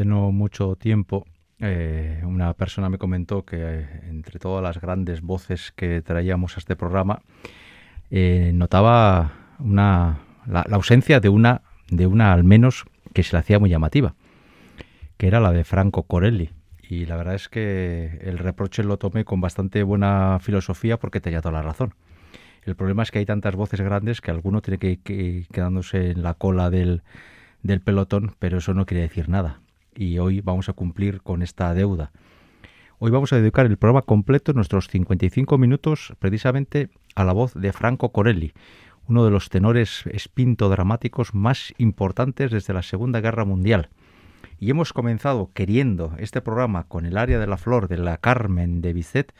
hace no mucho tiempo eh, una persona me comentó que eh, entre todas las grandes voces que traíamos a este programa eh, notaba una, la, ausencia de una, de una al menos que se le hacía muy llamativa, que era la de Franco Corelli. Y la verdad es que el reproche lo tomé con bastante buena filosofía porque tenía toda la razón. El problema es que hay tantas voces grandes que alguno tiene que ir quedándose en la cola del, del pelotón, pero eso no quiere decir nada y hoy vamos a cumplir con esta deuda. Hoy vamos a dedicar el programa completo, nuestros 55 minutos, precisamente a la voz de Franco Corelli, uno de los tenores espinto dramáticos más importantes desde la Segunda Guerra Mundial. Y hemos comenzado queriendo este programa con el área de la flor de la Carmen de Bizet,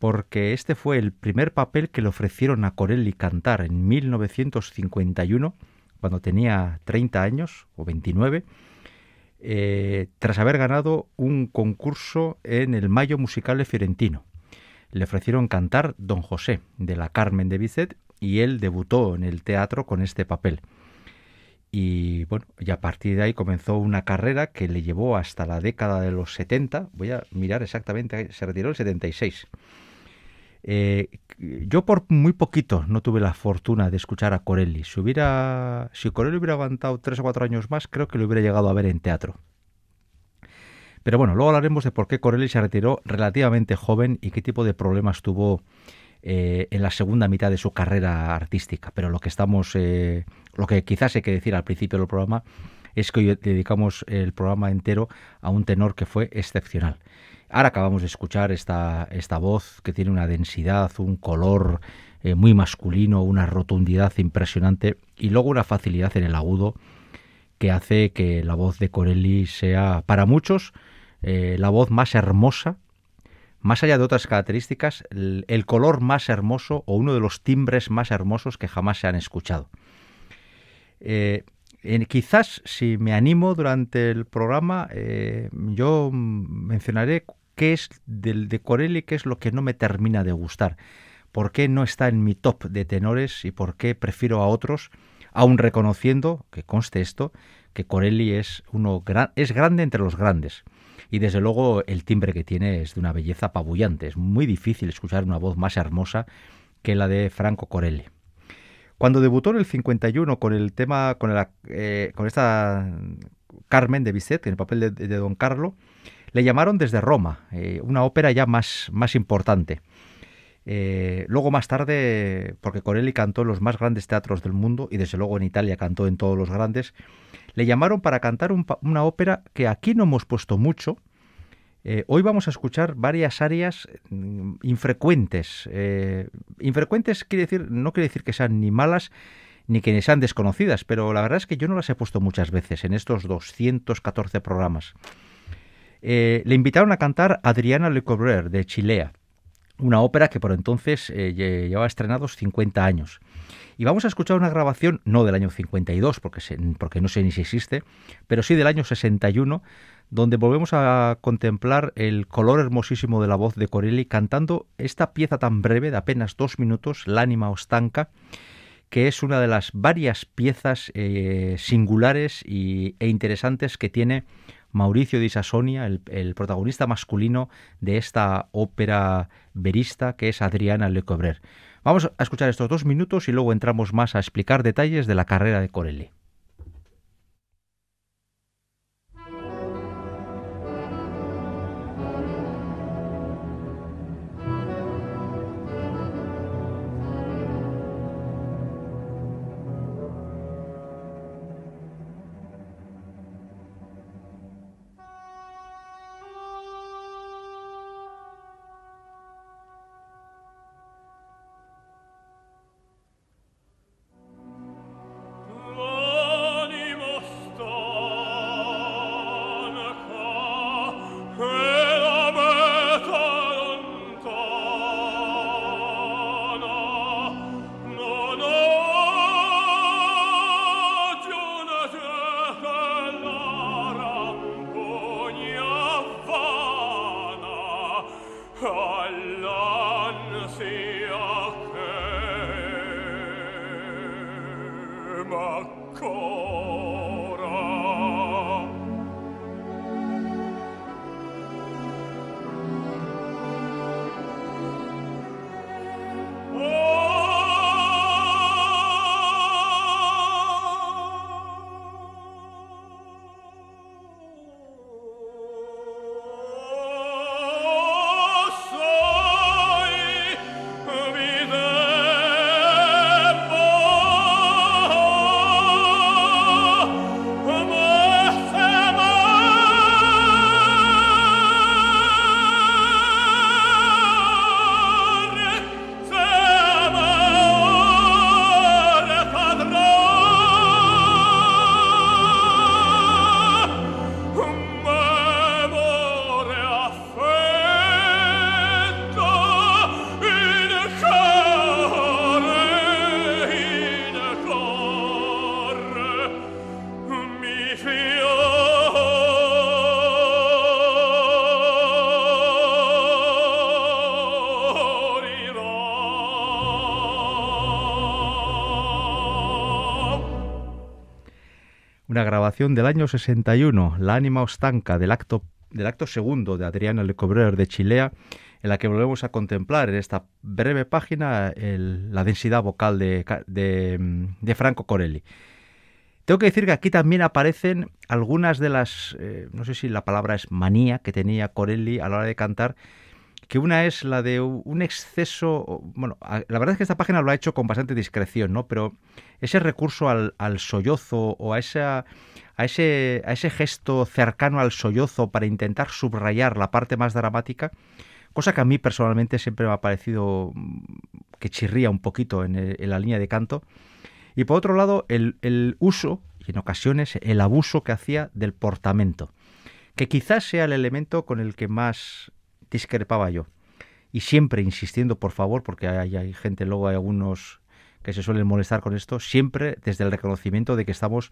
porque este fue el primer papel que le ofrecieron a Corelli cantar en 1951, cuando tenía 30 años o 29, eh, tras haber ganado un concurso en el Mayo Musicale Fiorentino. Le ofrecieron cantar Don José de la Carmen de Bizet y él debutó en el teatro con este papel. Y bueno, a partir de ahí comenzó una carrera que le llevó hasta la década de los 70. Voy a mirar exactamente, se retiró el 76. Eh, yo por muy poquito no tuve la fortuna de escuchar a Corelli. Si, Corelli hubiera aguantado tres o cuatro años más, creo que lo hubiera llegado a ver en teatro. Pero bueno, luego hablaremos de por qué Corelli se retiró relativamente joven y qué tipo de problemas tuvo eh, en la segunda mitad de su carrera artística. Pero lo que estamos, eh, lo que quizás hay que decir al principio del programa es que hoy dedicamos el programa entero a un tenor que fue excepcional. Ahora acabamos de escuchar esta, esta voz que tiene una densidad, un color eh, muy masculino, una rotundidad impresionante y luego una facilidad en el agudo que hace que la voz de Corelli sea, para muchos, eh, la voz más hermosa, más allá de otras características, el, color más hermoso o uno de los timbres más hermosos que jamás se han escuchado. Eh, quizás si me animo durante el programa, yo mencionaré qué es del de Corelli, qué es lo que no me termina de gustar, por qué no está en mi top de tenores y por qué prefiero a otros aun reconociendo, que conste esto, que Corelli es, uno es grande entre los grandes. Y desde luego el timbre que tiene es de una belleza apabullante. Es muy difícil escuchar una voz más hermosa que la de Franco Corelli. Cuando debutó en el 51 con el tema, con, eh, con esta Carmen de Bizet, en el papel de, Don Carlo, le llamaron desde Roma, eh, una ópera ya más, más importante. Eh, luego más tarde, porque Corelli cantó en los más grandes teatros del mundo y desde luego en Italia cantó en todos los grandes, le llamaron para cantar una ópera que aquí no hemos puesto mucho. Eh, hoy vamos a escuchar varias áreas mm, infrecuentes. Infrecuentes quiere decir, no quiere decir que sean ni malas ni que sean desconocidas, pero la verdad es que yo no las he puesto muchas veces en estos 214 programas. Le invitaron a cantar Adriana Le Cobrer de Chilea una ópera que por entonces eh, llevaba estrenados 50 años. Y vamos a escuchar una grabación, no del año 52, porque, porque no sé ni si existe, pero sí del año 61, donde volvemos a contemplar el color hermosísimo de la voz de Corelli cantando esta pieza tan breve de apenas dos minutos, L'ánima ostanca, que es una de las varias piezas eh, singulares y, e interesantes que tiene Mauricio di Sassonia, el, protagonista masculino de esta ópera verista que es Adriana Lecobrer. Vamos a escuchar estos dos minutos y luego entramos más a explicar detalles de la carrera de Corelli. Una grabación del año 61, La ánima ostanca del acto, del acto segundo de Adriana Lecobrer de Chilea, en la que volvemos a contemplar en esta breve página la densidad vocal de, de, Franco Corelli. Tengo que decir que aquí también aparecen algunas de las, eh, no sé si la palabra es manía que tenía Corelli a la hora de cantar, que una es la de un exceso, bueno, la verdad es que esta página lo ha hecho con bastante discreción, ¿no? Pero ese recurso al, al sollozo o a, esa, a, ese, a ese gesto cercano al sollozo para intentar subrayar la parte más dramática, cosa que a mí personalmente siempre me ha parecido mm, que chirría un poquito en, la línea de canto. Y por otro lado, el, el uso, y en ocasiones el abuso que hacía del portamento, que quizás sea el elemento con el que más discrepaba yo. Y siempre insistiendo, por favor, porque hay, gente, luego hay algunos que se suelen molestar con esto, siempre desde el reconocimiento de que estamos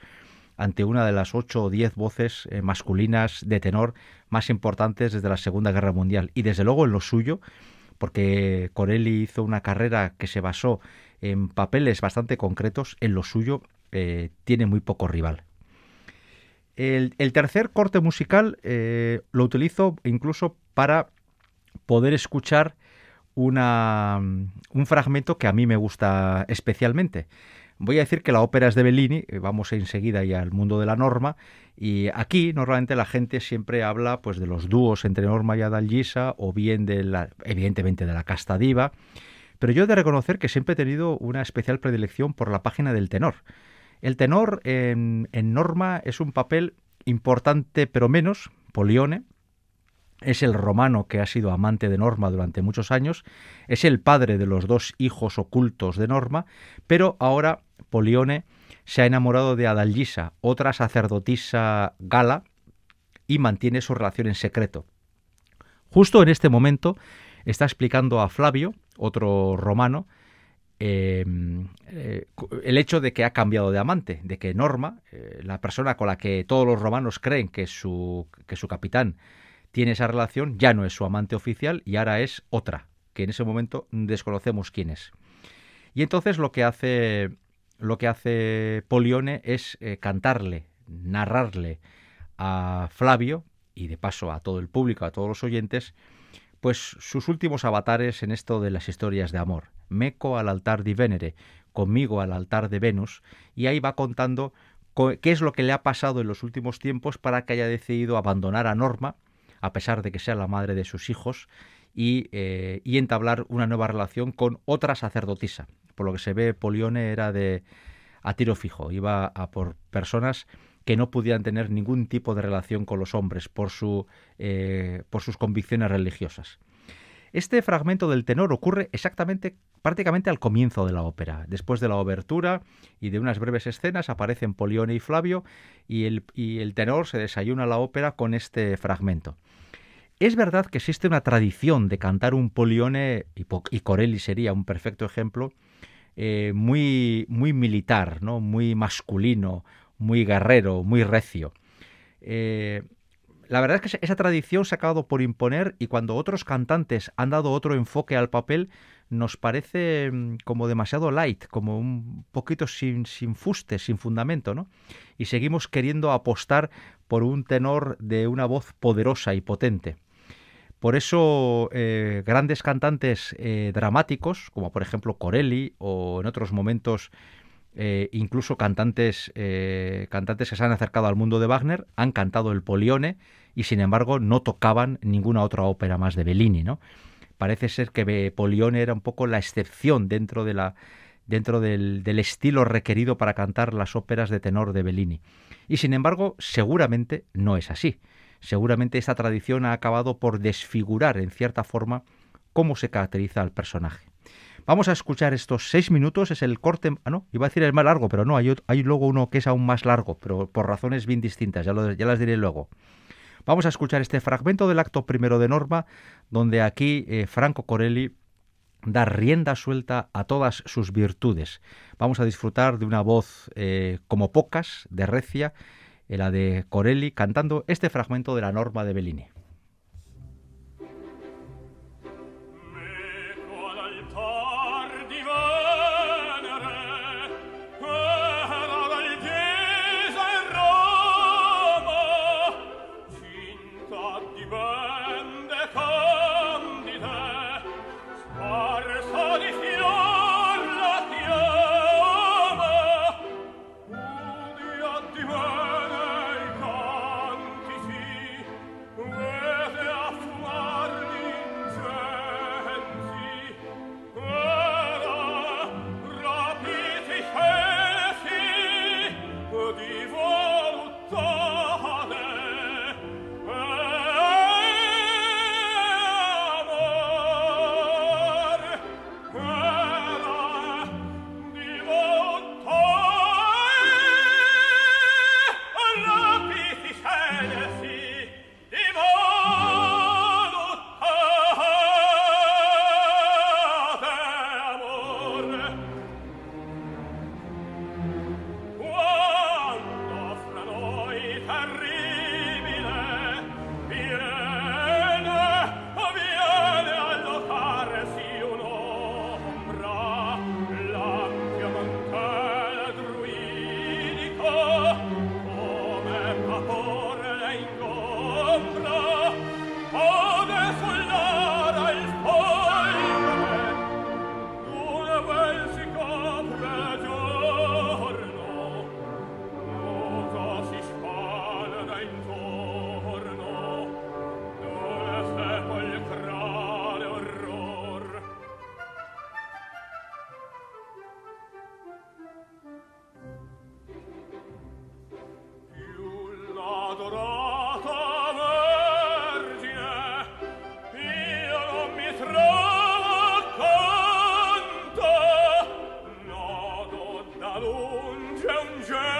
ante una de las ocho o diez voces eh, masculinas de tenor más importantes desde la Segunda Guerra Mundial. Y desde luego en lo suyo, porque Corelli hizo una carrera que se basó en papeles bastante concretos, en lo suyo eh, tiene muy poco rival. El, tercer corte musical eh, lo utilizo incluso para poder escuchar una, un fragmento que a mí me gusta especialmente. Voy a decir que la ópera es de Bellini, eh, vamos enseguida ya al mundo de la norma, y aquí normalmente la gente siempre habla pues de los dúos entre Norma y Adalgisa, o bien de la, evidentemente de la casta diva, pero yo he de reconocer que siempre he tenido una especial predilección por la página del tenor. El tenor en, en Norma es un papel importante pero menos, Polione, es el romano que ha sido amante de Norma durante muchos años, es el padre de los dos hijos ocultos de Norma, pero ahora Polione se ha enamorado de Adalgisa, otra sacerdotisa gala, y mantiene su relación en secreto. Justo en este momento está explicando a Flavio, otro romano, em, eh, el hecho de que ha cambiado de amante, de que Norma, eh, la persona con la que todos los romanos creen que su, que su capitán tiene esa relación, ya no es su amante oficial y ahora es otra, que en ese momento desconocemos quién es. Y entonces lo que hace lo que hace Polione es eh, cantarle, narrarle a Flavio y de paso a todo el público, a todos los oyentes, pues sus últimos avatares en esto de las historias de amor. Meco al altar de Venere, conmigo al altar de Venus, y ahí va contando qué es lo que le ha pasado en los últimos tiempos para que haya decidido abandonar a Norma, a pesar de que sea la madre de sus hijos, y, eh, y entablar una nueva relación con otra sacerdotisa, por lo que se ve, Polione era de a tiro fijo, iba a por personas que no pudieran tener ningún tipo de relación con los hombres por, su, eh, por sus convicciones religiosas. Este fragmento del tenor ocurre exactamente, prácticamente al comienzo de la ópera. Después de la obertura y de unas breves escenas aparecen Polione y Flavio y el, y el tenor se desayuna la ópera con este fragmento. Es verdad que existe una tradición de cantar un Polione, y Corelli sería un perfecto ejemplo, eh, muy, muy militar, ¿no? muy masculino, muy guerrero, muy recio. Eh, la verdad es que esa tradición se ha acabado por imponer y cuando otros cantantes han dado otro enfoque al papel, nos parece mm, como demasiado light, como un poquito sin, sin fuste, sin fundamento, ¿no? Y seguimos queriendo apostar por un tenor de una voz poderosa y potente. Por eso eh, grandes cantantes eh, dramáticos, como por ejemplo Corelli o en otros momentos eh, incluso cantantes, cantantes que se han acercado al mundo de Wagner, han cantado el Polione y sin embargo no tocaban ninguna otra ópera más de Bellini. ¿no? Parece ser que Polione era un poco la excepción dentro, de la, dentro del, del estilo requerido para cantar las óperas de tenor de Bellini. Y sin embargo seguramente no es así seguramente esta tradición ha acabado por desfigurar en cierta forma cómo se caracteriza al personaje. Vamos a escuchar estos seis minutos, es el corte, ah, no, iba a decir el más largo, pero no, hay, hay luego uno que es aún más largo, pero por razones bien distintas, ya, ya las diré luego. Vamos a escuchar este fragmento del acto primero de Norma, donde aquí eh, Franco Corelli da rienda suelta a todas sus virtudes. Vamos a disfrutar de una voz eh, como pocas, de recia, la de Corelli, cantando este fragmento de la norma de Bellini. angel.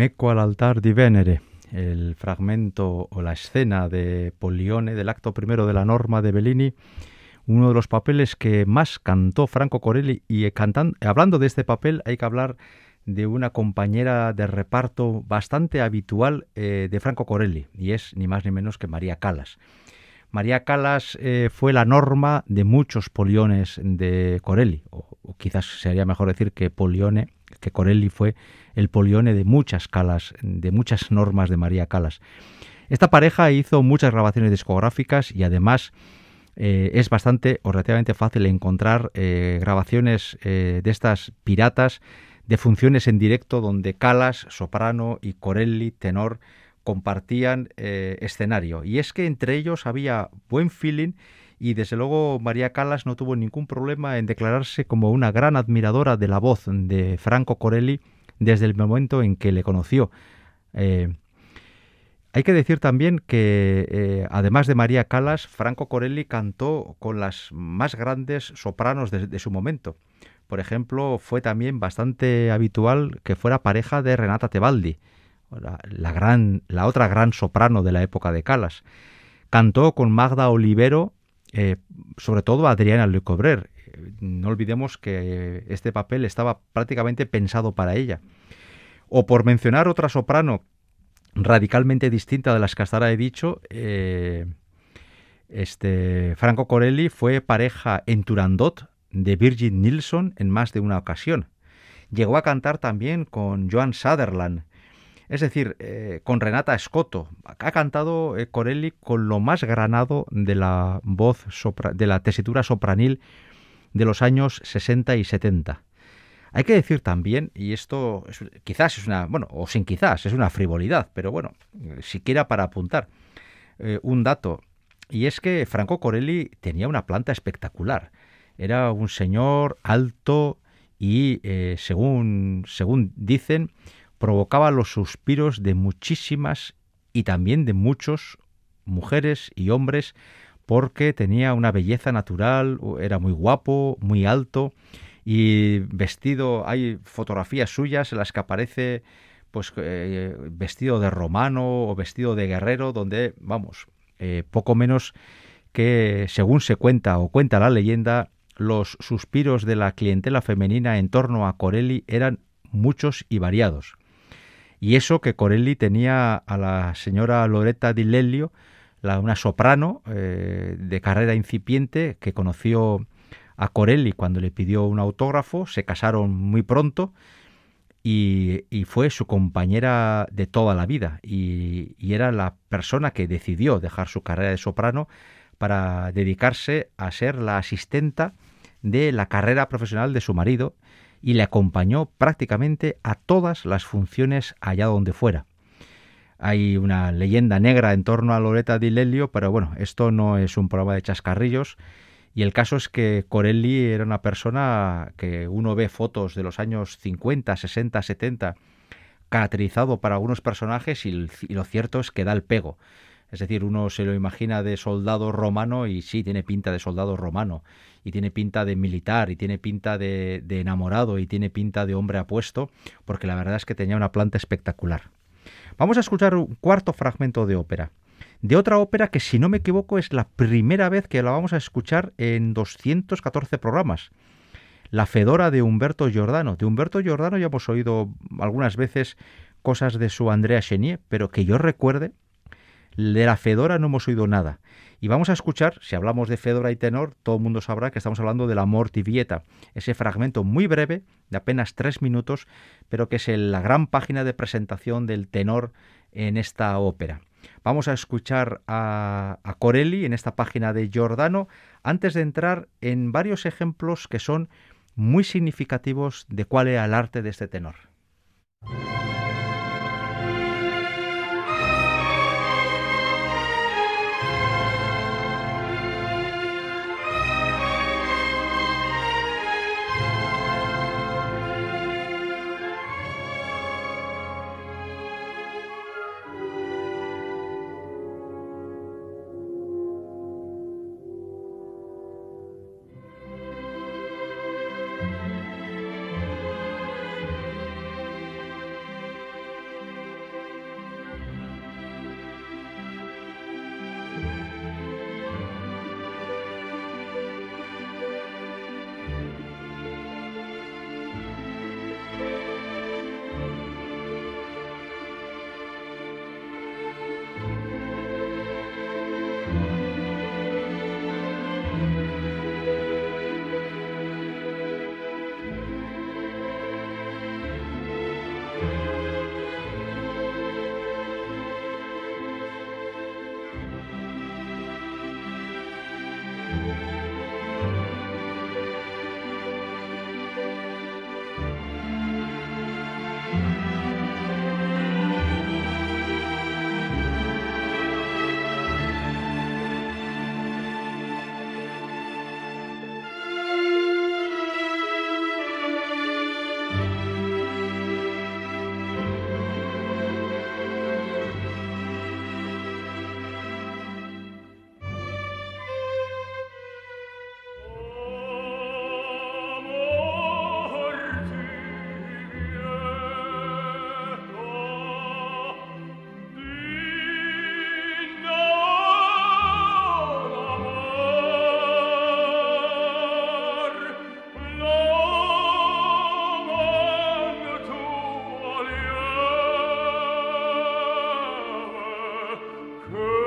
Meco al altar di Venere, el fragmento o la escena de Polione del acto primero de la norma de Bellini, uno de los papeles que más cantó Franco Corelli y cantando, hablando de este papel hay que hablar de una compañera de reparto bastante habitual eh, de Franco Corelli y es ni más ni menos que María Calas. María Calas eh, fue la norma de muchos poliones de Corelli, o, o, quizás sería mejor decir que Polione, que Corelli fue el polione de muchas calas, de muchas normas de María Calas. Esta pareja hizo muchas grabaciones discográficas y además eh, es bastante o relativamente fácil encontrar eh, grabaciones eh, de estas piratas de funciones en directo donde Calas, soprano y Corelli, tenor, compartían escenario. Y es que entre ellos había buen feeling y desde luego María Calas no tuvo ningún problema en declararse como una gran admiradora de la voz de Franco Corelli desde el momento en que le conoció. Eh, Hay que decir también que, eh, además de María Calas, Franco Corelli cantó con las más grandes sopranos de, su momento. Por ejemplo, fue también bastante habitual que fuera pareja de Renata Tebaldi, la, gran, la otra gran soprano de la época de Calas. Cantó con Magda Olivero, eh, sobre todo Adriana Lecobrer. No olvidemos que este papel estaba prácticamente pensado para ella. O por mencionar otra soprano radicalmente distinta de las que hasta ahora he dicho, eh, este, Franco Corelli fue pareja en Turandot de Virgin Nilsson en más de una ocasión. Llegó a cantar también con Joan Sutherland, es decir, eh, con Renata Scotto. Ha cantado eh, Corelli con lo más granado de la voz de la tesitura sopranil de los años 60 y 70. Hay que decir también, y esto quizás es una, bueno, o sin quizás, es una frivolidad, pero bueno, siquiera para apuntar eh, un dato, y es que Franco Corelli tenía una planta espectacular. Era un señor alto y, eh, según, según dicen, provocaba los suspiros de muchísimas y también de muchos mujeres y hombres porque tenía una belleza natural, era muy guapo, muy alto y vestido, hay fotografías suyas en las que aparece pues eh, vestido de romano o vestido de guerrero, donde, vamos, eh, poco menos que, según se cuenta o cuenta la leyenda, los suspiros de la clientela femenina en torno a Corelli eran muchos y variados. Y eso que Corelli tenía a la señora Loretta di Lelio, la, una soprano eh, de carrera incipiente que conoció a Corelli cuando le pidió un autógrafo, se casaron muy pronto y, fue su compañera de toda la vida y, era la persona que decidió dejar su carrera de soprano para dedicarse a ser la asistenta de la carrera profesional de su marido y le acompañó prácticamente a todas las funciones allá donde fuera. Hay una leyenda negra en torno a Loretta Di Lelio, pero bueno, esto no es un programa de chascarrillos y el caso es que Corelli era una persona que uno ve fotos de los años 50, 60, 70, caracterizado para algunos personajes y, lo cierto es que da el pego. Es decir, uno se lo imagina de soldado romano y sí, tiene pinta de soldado romano, y tiene pinta de militar, y tiene pinta de, de enamorado, y tiene pinta de hombre apuesto, porque la verdad es que tenía una planta espectacular. Vamos a escuchar un cuarto fragmento de ópera de otra ópera que, si no me equivoco, es la primera vez que la vamos a escuchar en 214 programas. La Fedora de Humberto Giordano. De Humberto Giordano ya hemos oído algunas veces cosas de su Andrea Chenier, pero que yo recuerde, de la Fedora no hemos oído nada. Y vamos a escuchar, si hablamos de Fedora y tenor, todo el mundo sabrá que estamos hablando de la Mortivieta, ese fragmento muy breve, de apenas tres minutos, pero que es la gran página de presentación del tenor en esta ópera. Vamos a escuchar a, Corelli en esta página de Giordano antes de entrar en varios ejemplos que son muy significativos de cuál era el arte de este tenor. Good.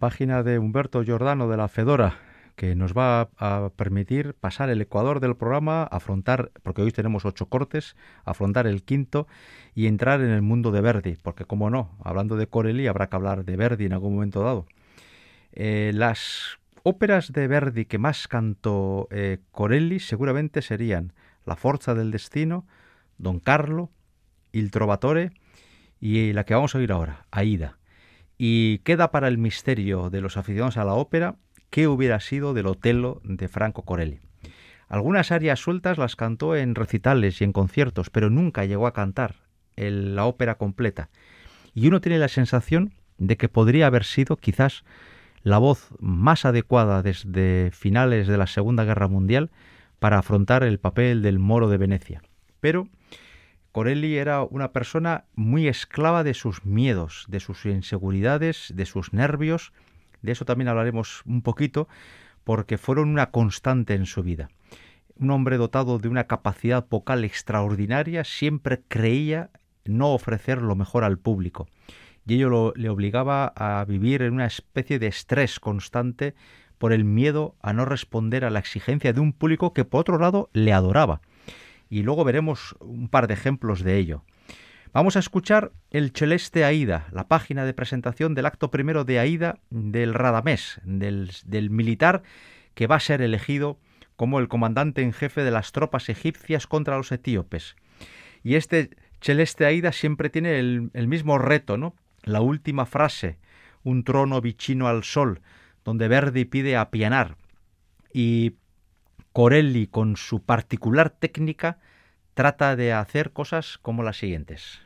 Página de Humberto Giordano de la Fedora, que nos va a permitir pasar el ecuador del programa, afrontar, porque hoy tenemos ocho cortes, afrontar el quinto y entrar en el mundo de Verdi, porque como no, hablando de Corelli habrá que hablar de Verdi en algún momento dado. Eh, las óperas de Verdi que más cantó eh, Corelli seguramente serían La Forza del Destino, Don Carlo, Il Trovatore y la que vamos a oír ahora, Aida. Y queda para el misterio de los aficionados a la ópera qué hubiera sido del Otelo de Franco Corelli. Algunas arias sueltas las cantó en recitales y en conciertos, pero nunca llegó a cantar la ópera completa. Y uno tiene la sensación de que podría haber sido quizás la voz más adecuada desde finales de la Segunda Guerra Mundial para afrontar el papel del moro de Venecia. Pero Corelli era una persona muy esclava de sus miedos, de sus inseguridades, de sus nervios. De eso también hablaremos un poquito, porque fueron una constante en su vida. Un hombre dotado de una capacidad vocal extraordinaria siempre creía no ofrecer lo mejor al público. Y ello le obligaba a vivir en una especie de estrés constante por el miedo a no responder a la exigencia de un público que por otro lado le adoraba y luego veremos un par de ejemplos de ello. Vamos a escuchar el Celeste Aida, la página de presentación del acto primero de Aida del Radamés, del, militar que va a ser elegido como el comandante en jefe de las tropas egipcias contra los etíopes. Y este Celeste Aida siempre tiene el, mismo reto, ¿no? La última frase, un trono vicino al sol, donde Verdi pide apianar. Y Corelli, con su particular técnica, trata de hacer cosas como las siguientes.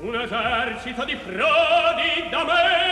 Un esercito di frodi da me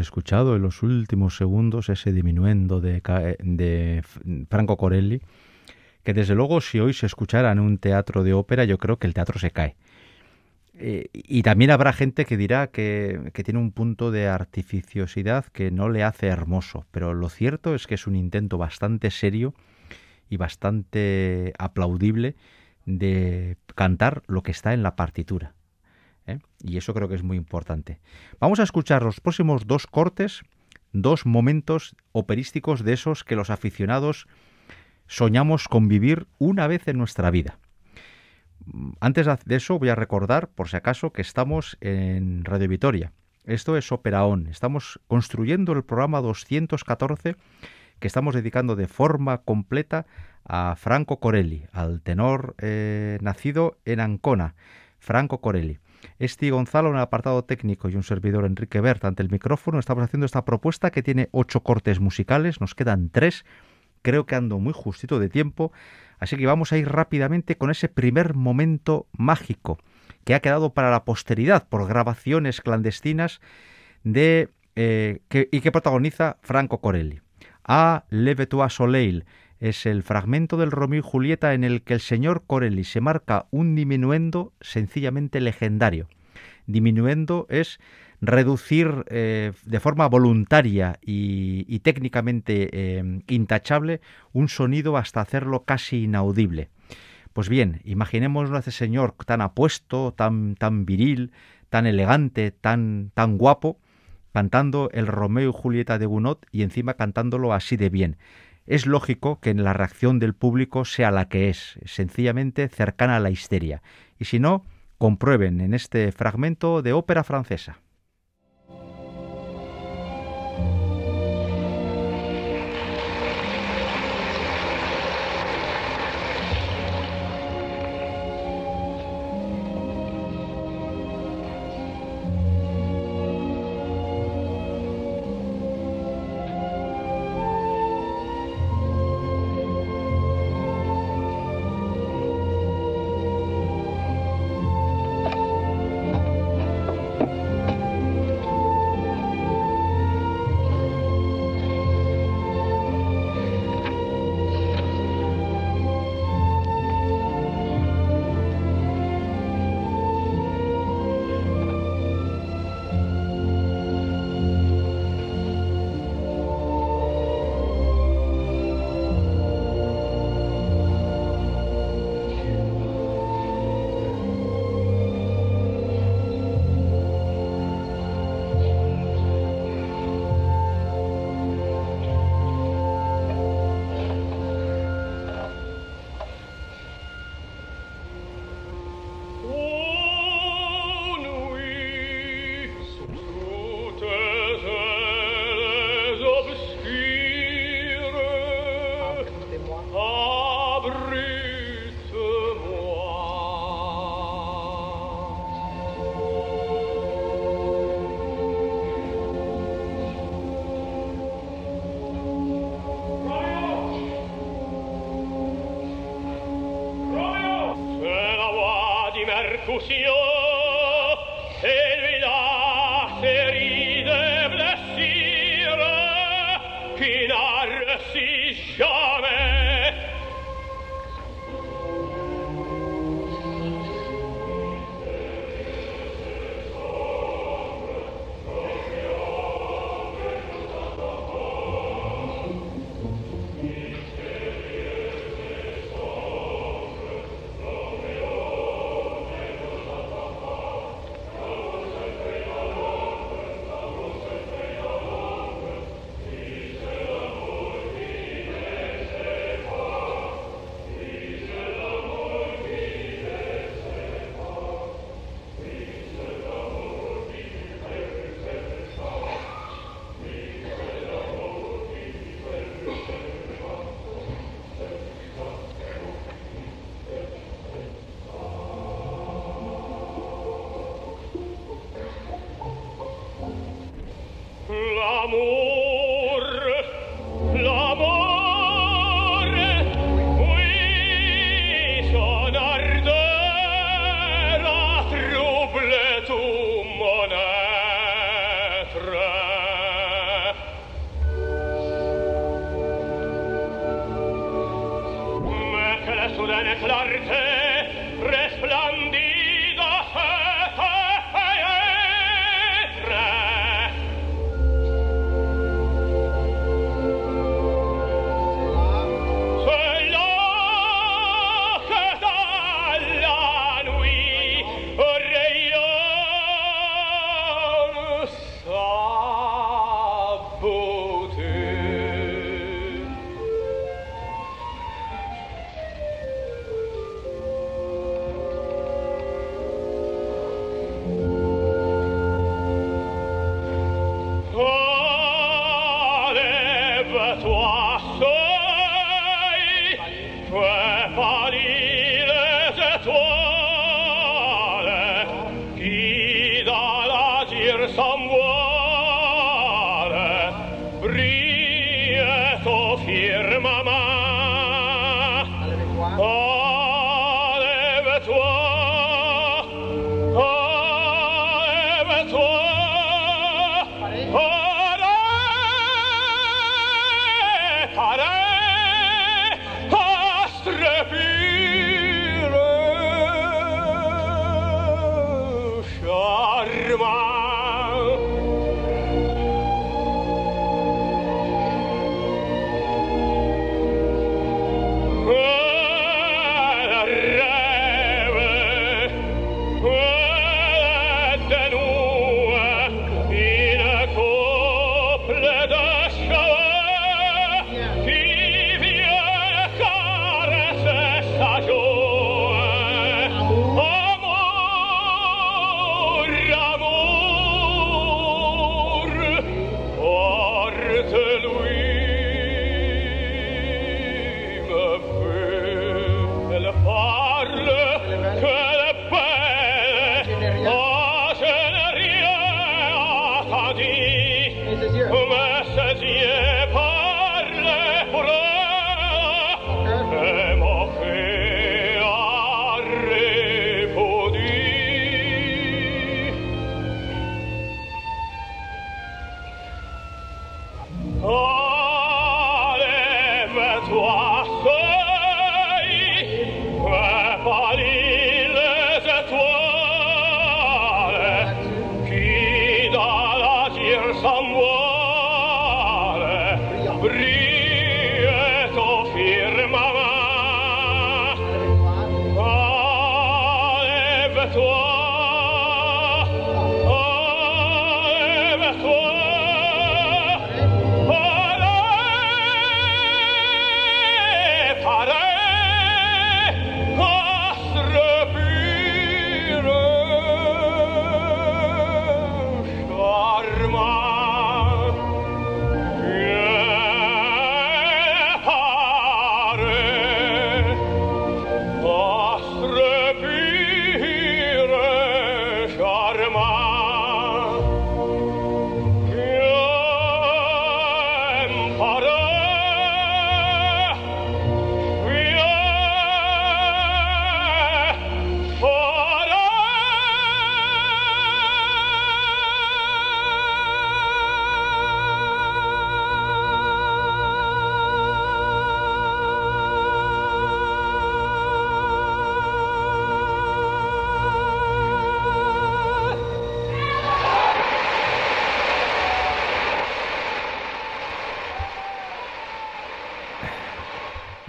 escuchado en los últimos segundos ese diminuendo de, de Franco Corelli, que desde luego si hoy se escuchara en un teatro de ópera, yo creo que el teatro se cae. Eh, y también habrá gente que dirá que, tiene un punto de artificiosidad que no le hace hermoso, pero lo cierto es que es un intento bastante serio y bastante aplaudible de cantar lo que está en la partitura. ¿Eh? Y eso creo que es muy importante. Vamos a escuchar los próximos dos cortes, dos momentos operísticos de esos que los aficionados soñamos con vivir una vez en nuestra vida. Antes de eso voy a recordar, por si acaso, que estamos en Radio Vitoria. Esto es Operaón. Estamos construyendo el programa 214 que estamos dedicando de forma completa a Franco Corelli, al tenor eh, nacido en Ancona, Franco Corelli. Esti Gonzalo en el apartado técnico y un servidor Enrique Bert ante el micrófono. Estamos haciendo esta propuesta que tiene ocho cortes musicales, nos quedan tres. Creo que ando muy justito de tiempo Así que vamos a ir rápidamente con ese primer momento mágico que ha quedado para la posteridad por grabaciones clandestinas de eh, y que protagoniza Franco Corelli. A Leve toi soleil es el fragmento del Romeo y Julieta en el que el señor Corelli se marca un diminuendo sencillamente legendario. Diminuendo es reducir eh, de forma voluntaria y, técnicamente eh, intachable un sonido hasta hacerlo casi inaudible. Pues bien, imaginémonos a ese señor tan apuesto, tan, tan viril, tan elegante, tan, tan guapo, cantando el Romeo y Julieta de Gounod y encima cantándolo así de bien. Es lógico que la reacción del público sea la que es, sencillamente cercana a la histeria. Y si no, comprueben en este fragmento de ópera francesa.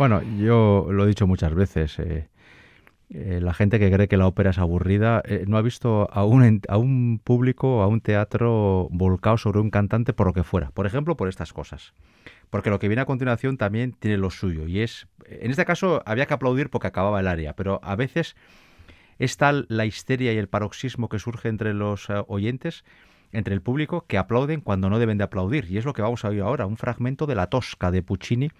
Bueno, yo lo he dicho muchas veces. Eh, eh, la gente que cree que la ópera es aburrida eh, no ha visto a un, a un público, a un teatro volcado sobre un cantante por lo que fuera. Por ejemplo, por estas cosas. Porque lo que viene a continuación también tiene lo suyo. Y es, en este caso, había que aplaudir porque acababa el área, pero a veces es tal la histeria y el paroxismo que surge entre los oyentes, entre el público, que aplauden cuando no deben de aplaudir. Y es lo que vamos a oír ahora, un fragmento de La Tosca de Puccini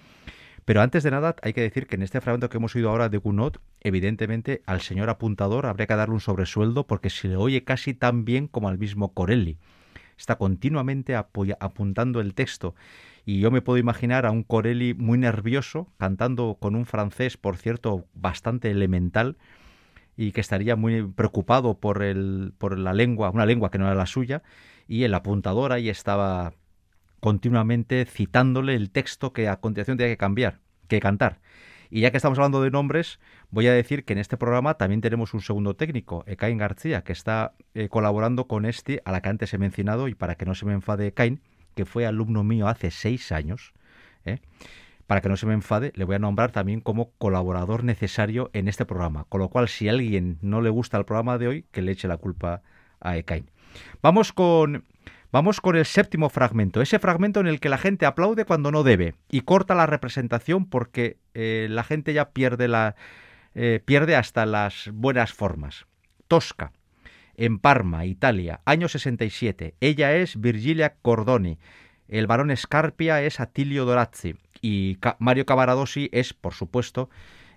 pero antes de nada, hay que decir que en este fragmento que hemos oído ahora de Gounod, evidentemente al señor apuntador habría que darle un sobresueldo porque se le oye casi tan bien como al mismo Corelli. Está continuamente apuntando el texto. Y yo me puedo imaginar a un Corelli muy nervioso, cantando con un francés, por cierto, bastante elemental, y que estaría muy preocupado por, por la lengua, una lengua que no era la suya, y el apuntador ahí estaba continuamente citándole el texto que a continuación tenía que cambiar, que cantar. Y ya que estamos hablando de nombres, voy a decir que en este programa también tenemos un segundo técnico, Ekain García, que está eh, colaborando con este, a la que antes he mencionado, y para que no se me enfade Ekain, que fue alumno mío hace seis años. ¿eh? Para que no se me enfade, le voy a nombrar también como colaborador necesario en este programa. Con lo cual, si a alguien no le gusta el programa de hoy, que le eche la culpa a Ekain. Vamos con Vamos con el séptimo fragmento, ese fragmento en el que la gente aplaude cuando no debe y corta la representación porque eh, la gente ya pierde, la, eh, pierde hasta las buenas formas. Tosca, en Parma, Italia, año 67. Ella es Virgilia Cordoni. El varón Scarpia es Attilio Dorazzi y Mario Cavaradossi es, por supuesto,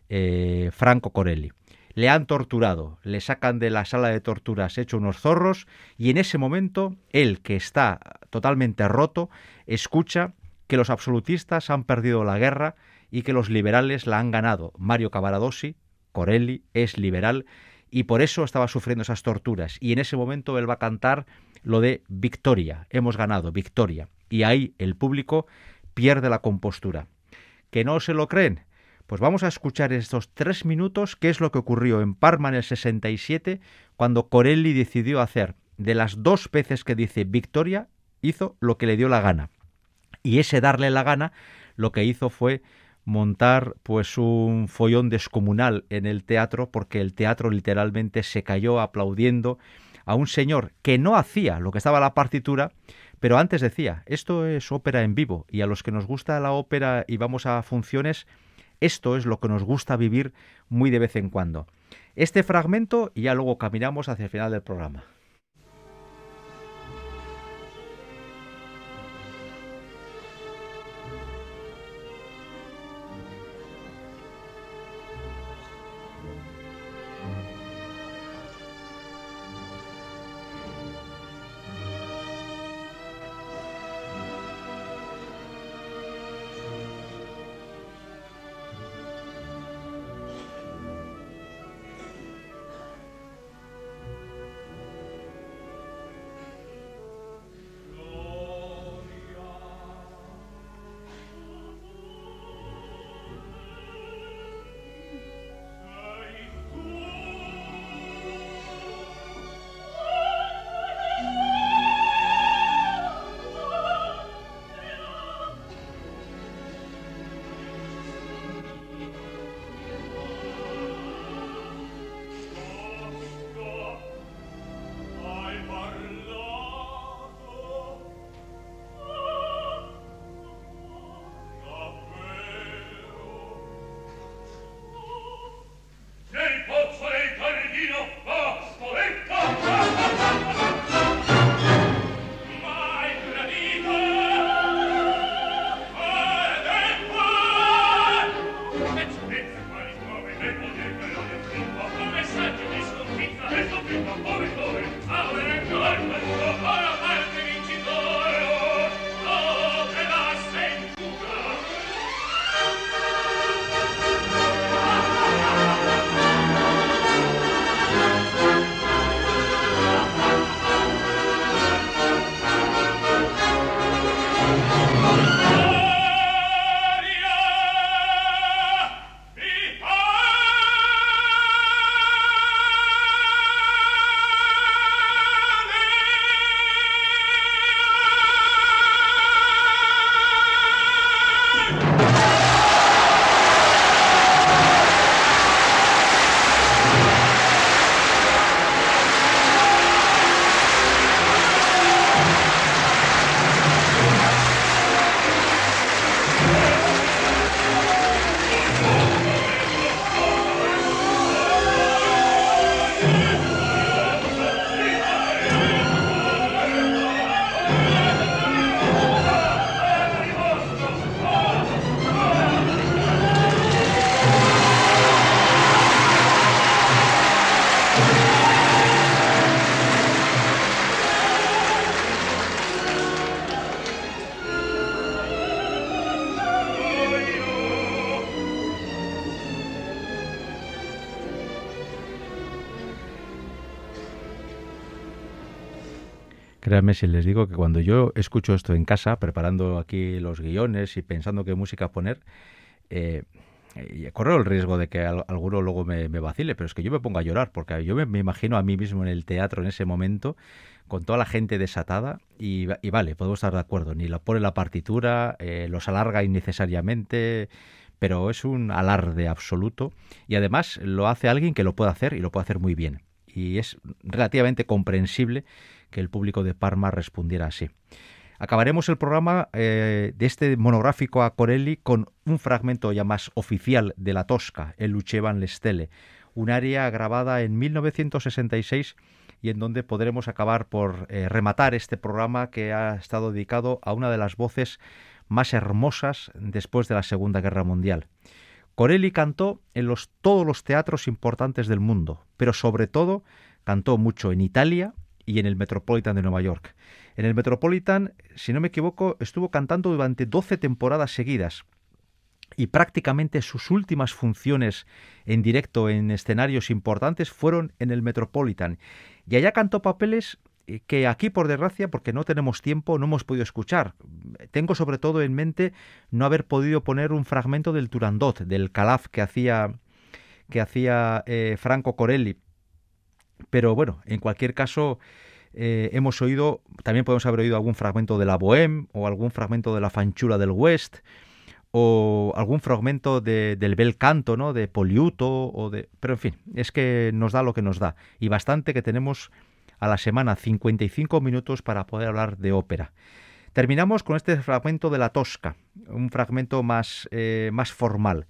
eh, Franco Corelli le han torturado, le sacan de la sala de torturas hecho unos zorros y en ese momento él, que está totalmente roto, escucha que los absolutistas han perdido la guerra y que los liberales la han ganado. Mario Cavaradossi, Corelli, es liberal y por eso estaba sufriendo esas torturas. Y en ese momento él va a cantar lo de victoria, hemos ganado, victoria. Y ahí el público pierde la compostura. ¿Que no se lo creen? Pues vamos a escuchar estos tres minutos qué es lo que ocurrió en Parma en el 67 cuando Corelli decidió hacer de las dos veces que dice victoria, hizo lo que le dio la gana. Y ese darle la gana lo que hizo fue montar pues un follón descomunal en el teatro porque el teatro literalmente se cayó aplaudiendo a un señor que no hacía lo que estaba la partitura, pero antes decía, esto es ópera en vivo y a los que nos gusta la ópera y vamos a funciones, esto es lo que nos gusta vivir muy de vez en cuando. Este fragmento y ya luego caminamos hacia el final del programa. Créanme si les digo que cuando yo escucho esto en casa, preparando aquí los guiones y pensando qué música poner, eh, corro el riesgo de que alguno luego me, vacile, pero es que yo me pongo a llorar, porque yo me, imagino a mí mismo en el teatro en ese momento, con toda la gente desatada, y, vale, podemos estar de acuerdo, ni la pone la partitura, eh, los alarga innecesariamente, pero es un alarde absoluto, y además lo hace alguien que lo puede hacer y lo puede hacer muy bien. Y es relativamente comprensible que el público de Parma respondiera así. Acabaremos el programa eh, de este monográfico a Corelli con un fragmento ya más oficial de la Tosca, el Lucevan Lestele, un área grabada en 1966 y en donde podremos acabar por eh, rematar este programa que ha estado dedicado a una de las voces más hermosas después de la Segunda Guerra Mundial. Corelli cantó en los, todos los teatros importantes del mundo, pero sobre todo cantó mucho en Italia y en el Metropolitan de Nueva York. En el Metropolitan, si no me equivoco, estuvo cantando durante 12 temporadas seguidas y prácticamente sus últimas funciones en directo en escenarios importantes fueron en el Metropolitan. Y allá cantó papeles eh, que aquí, por desgracia, porque no tenemos tiempo, no hemos podido escuchar. Tengo sobre todo en mente no haber podido poner un fragmento del Turandot, del Calaf que hacía, que hacía eh, Franco Corelli. Pero bueno, en cualquier caso, eh, hemos oído, también podemos haber oído algún fragmento de la Bohème o algún fragmento de la Fanchura del West o algún fragmento del bel canto, ¿no? De Poliuto o de... Pero en fin, es que nos da lo que nos da. Y bastante que tenemos a la semana 55 minutos para poder hablar de ópera. Terminamos con este fragmento de la Tosca, un fragmento más, eh, más formal.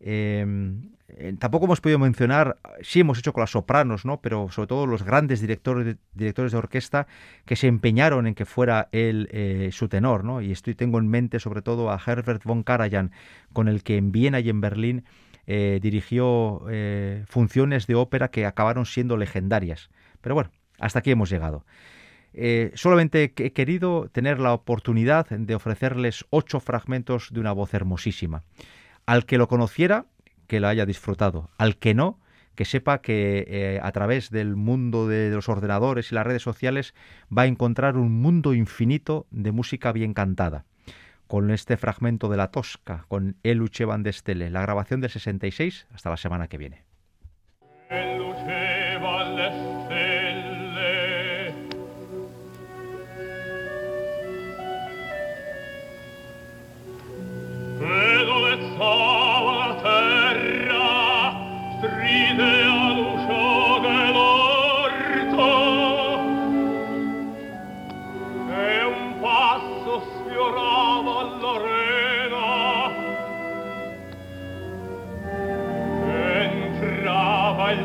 Em, eh, tampoco hemos podido mencionar, sí hemos hecho con las sopranos, ¿no? pero sobre todo los grandes directores, de orquesta que se empeñaron en que fuera él eh, su tenor. ¿no? Y estoy, tengo en mente sobre todo a Herbert von Karajan, con el que en Viena y en Berlín eh, dirigió funciones de ópera que acabaron siendo legendarias. Pero bueno, hasta aquí hemos llegado. solamente he querido tener la oportunidad de ofrecerles ocho fragmentos de una voz hermosísima. Al que lo conociera, que lo haya disfrutado. Al que no, que sepa que eh, a través del mundo de los ordenadores y las redes sociales va a encontrar un mundo infinito de música bien cantada. Con este fragmento de la Tosca, con El Uche Van de Stelle, la grabación del 66, hasta la semana que viene.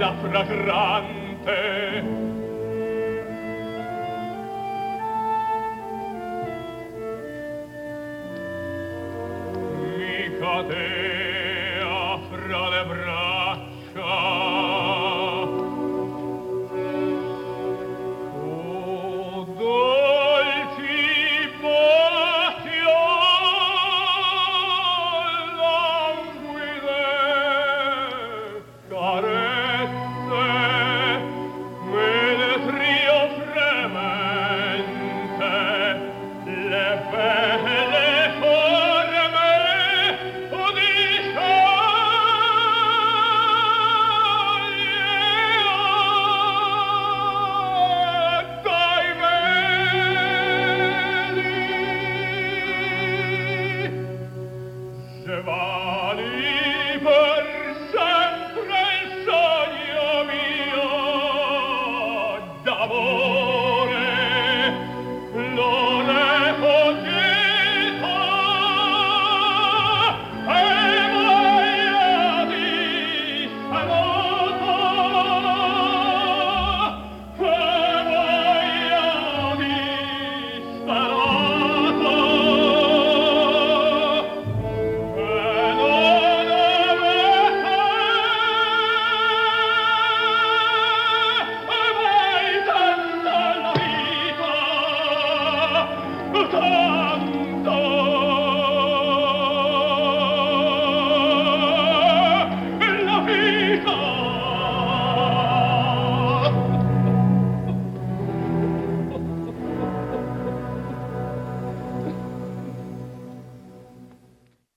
bella fragrante. Mi cadea ah, fra le braccia.